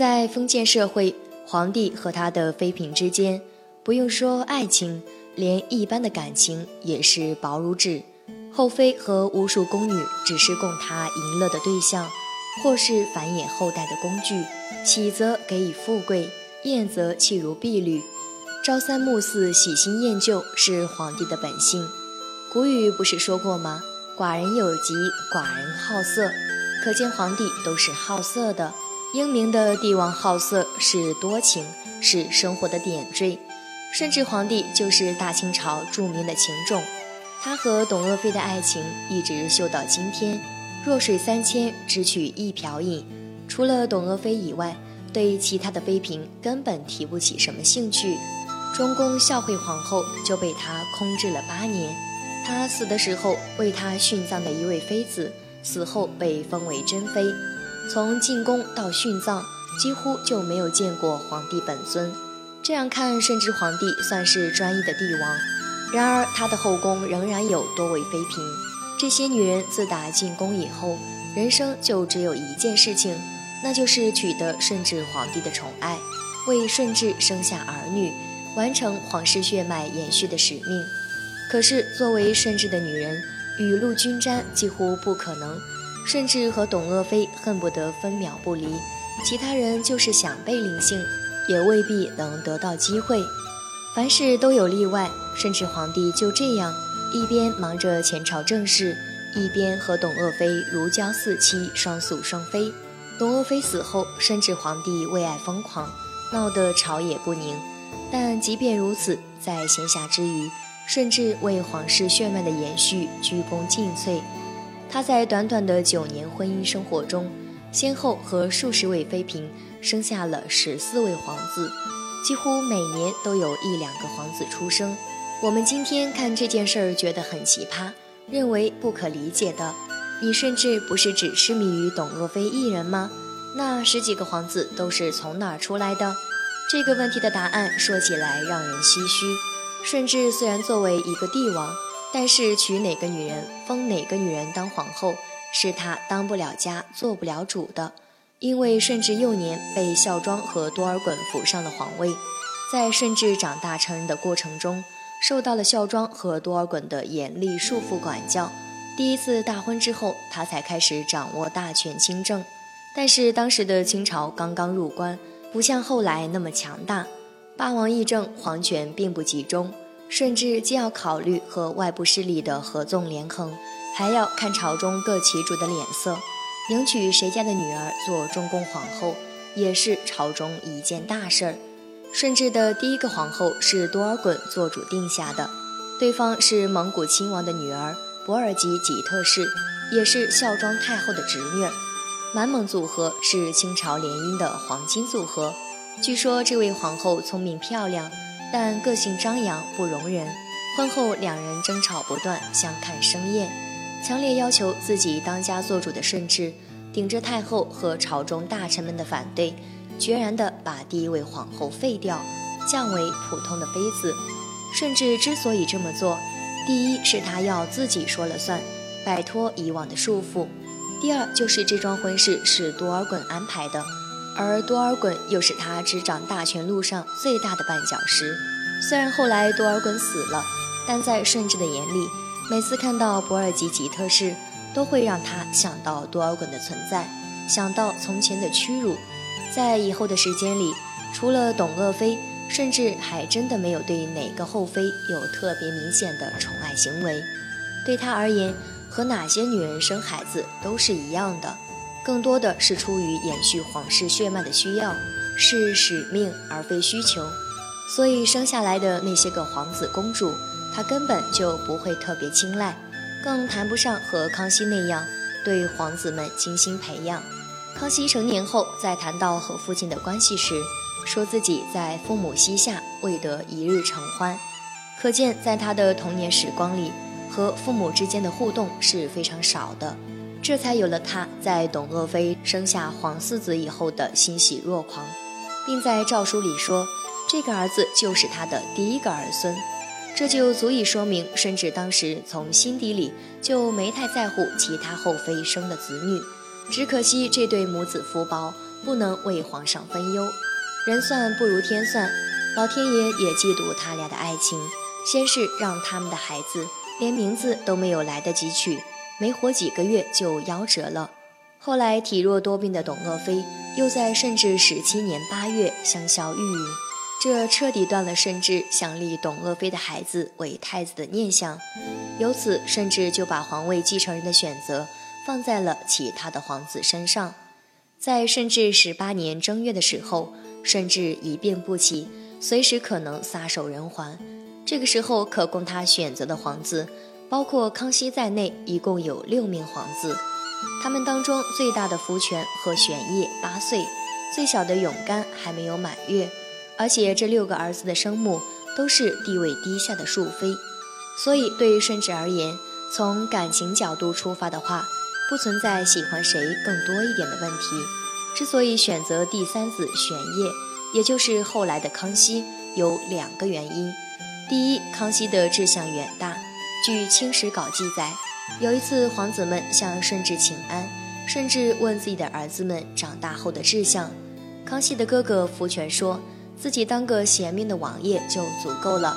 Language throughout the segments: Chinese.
在封建社会，皇帝和他的妃嫔之间，不用说爱情，连一般的感情也是薄如纸。后妃和无数宫女只是供他淫乐的对象，或是繁衍后代的工具。喜则给予富贵，厌则弃如敝履。朝三暮四、喜新厌旧是皇帝的本性。古语不是说过吗？寡人有疾，寡人好色。可见皇帝都是好色的。英明的帝王好色是多情，是生活的点缀。顺治皇帝就是大清朝著名的情种，他和董鄂妃的爱情一直秀到今天。弱水三千，只取一瓢饮。除了董鄂妃以外，对其他的妃嫔根本提不起什么兴趣。中宫孝惠皇后就被他空置了八年。他死的时候，为他殉葬的一位妃子死后被封为珍妃。从进宫到殉葬，几乎就没有见过皇帝本尊。这样看，顺治皇帝算是专一的帝王。然而，他的后宫仍然有多位妃嫔。这些女人自打进宫以后，人生就只有一件事情，那就是取得顺治皇帝的宠爱，为顺治生下儿女。完成皇室血脉延续的使命，可是作为顺治的女人，雨露均沾几乎不可能。顺治和董鄂妃恨不得分秒不离，其他人就是想被临幸，也未必能得到机会。凡事都有例外，顺治皇帝就这样一边忙着前朝政事，一边和董鄂妃如胶似漆，双宿双飞。董鄂妃死后，顺治皇帝为爱疯狂，闹得朝野不宁。但即便如此，在闲暇之余，顺治为皇室血脉的延续鞠躬尽瘁。他在短短的九年婚姻生活中，先后和数十位妃嫔生下了十四位皇子，几乎每年都有一两个皇子出生。我们今天看这件事儿觉得很奇葩，认为不可理解的。你顺治不是只痴迷于董鄂妃一人吗？那十几个皇子都是从哪儿出来的？这个问题的答案说起来让人唏嘘。顺治虽然作为一个帝王，但是娶哪个女人、封哪个女人当皇后，是他当不了家、做不了主的。因为顺治幼年被孝庄和多尔衮扶上了皇位，在顺治长大成人的过程中，受到了孝庄和多尔衮的严厉束缚管教。第一次大婚之后，他才开始掌握大权亲政。但是当时的清朝刚刚入关。不像后来那么强大，八王议政，皇权并不集中。顺治既要考虑和外部势力的合纵连横，还要看朝中各旗主的脸色，迎娶谁家的女儿做中宫皇后，也是朝中一件大事儿。顺治的第一个皇后是多尔衮做主定下的，对方是蒙古亲王的女儿博尔吉吉特氏，也是孝庄太后的侄女。满蒙组合是清朝联姻的黄金组合。据说这位皇后聪明漂亮，但个性张扬不容人。婚后两人争吵不断，相看生厌。强烈要求自己当家做主的顺治，顶着太后和朝中大臣们的反对，决然地把第一位皇后废掉，降为普通的妃子。顺治之所以这么做，第一是他要自己说了算，摆脱以往的束缚。第二就是这桩婚事是多尔衮安排的，而多尔衮又是他执掌大权路上最大的绊脚石。虽然后来多尔衮死了，但在顺治的眼里，每次看到博尔吉吉特氏，都会让他想到多尔衮的存在，想到从前的屈辱。在以后的时间里，除了董鄂妃，顺治还真的没有对哪个后妃有特别明显的宠爱行为。对他而言，和哪些女人生孩子都是一样的，更多的是出于延续皇室血脉的需要，是使命而非需求。所以生下来的那些个皇子公主，他根本就不会特别青睐，更谈不上和康熙那样对皇子们精心培养。康熙成年后，在谈到和父亲的关系时，说自己在父母膝下未得一日承欢，可见在他的童年时光里。和父母之间的互动是非常少的，这才有了他在董鄂妃生下皇四子以后的欣喜若狂，并在诏书里说，这个儿子就是他的第一个儿孙，这就足以说明顺治当时从心底里就没太在乎其他后妃生的子女，只可惜这对母子福薄，不能为皇上分忧。人算不如天算，老天爷也嫉妒他俩的爱情，先是让他们的孩子连名字都没有来得及取，没活几个月就夭折了。后来体弱多病的董鄂妃又在顺治十七年八月香消玉殒，这彻底断了顺治想立董鄂妃的孩子为太子的念想。由此，顺治就把皇位继承人的选择放在了其他的皇子身上。在顺治十八年正月的时候，顺治一病不起，随时可能撒手人寰。这个时候，可供他选择的皇子，包括康熙在内，一共有六名皇子。他们当中最大的福全和玄烨八岁，最小的永干还没有满月，而且这六个儿子的生母都是地位低下的庶妃，所以对于顺治而言，从感情角度出发的话，不存在喜欢谁更多一点的问题。之所以选择第三子玄烨，也就是后来的康熙，有两个原因：第一，康熙的志向远大，据《清史稿》记载。有一次，皇子们向顺治请安，顺治问自己的儿子们长大后的志向。康熙的哥哥福全说自己当个贤明的王爷就足够了。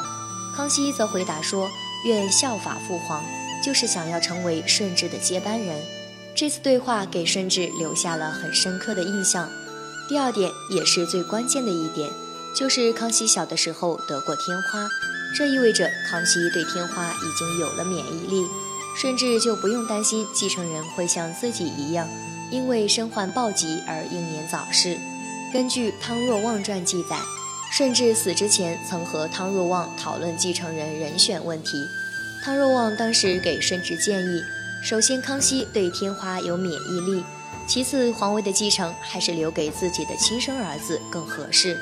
康熙则回答说愿效法父皇，就是想要成为顺治的接班人。这次对话给顺治留下了很深刻的印象。第二点也是最关键的一点，就是康熙小的时候得过天花，这意味着康熙对天花已经有了免疫力。顺治就不用担心继承人会像自己一样，因为身患暴疾而英年早逝。根据《汤若望传》记载，顺治死之前曾和汤若望讨论继承人人选问题。汤若望当时给顺治建议：首先，康熙对天花有免疫力；其次，皇位的继承还是留给自己的亲生儿子更合适。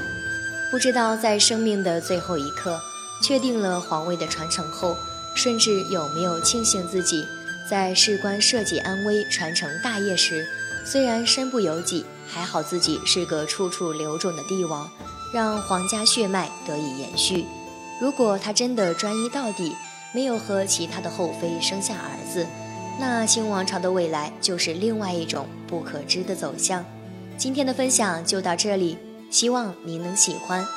不知道在生命的最后一刻，确定了皇位的传承后。顺治有没有庆幸自己在事关社稷安危、传承大业时，虽然身不由己，还好自己是个处处留种的帝王，让皇家血脉得以延续。如果他真的专一到底，没有和其他的后妃生下儿子，那清王朝的未来就是另外一种不可知的走向。今天的分享就到这里，希望您能喜欢。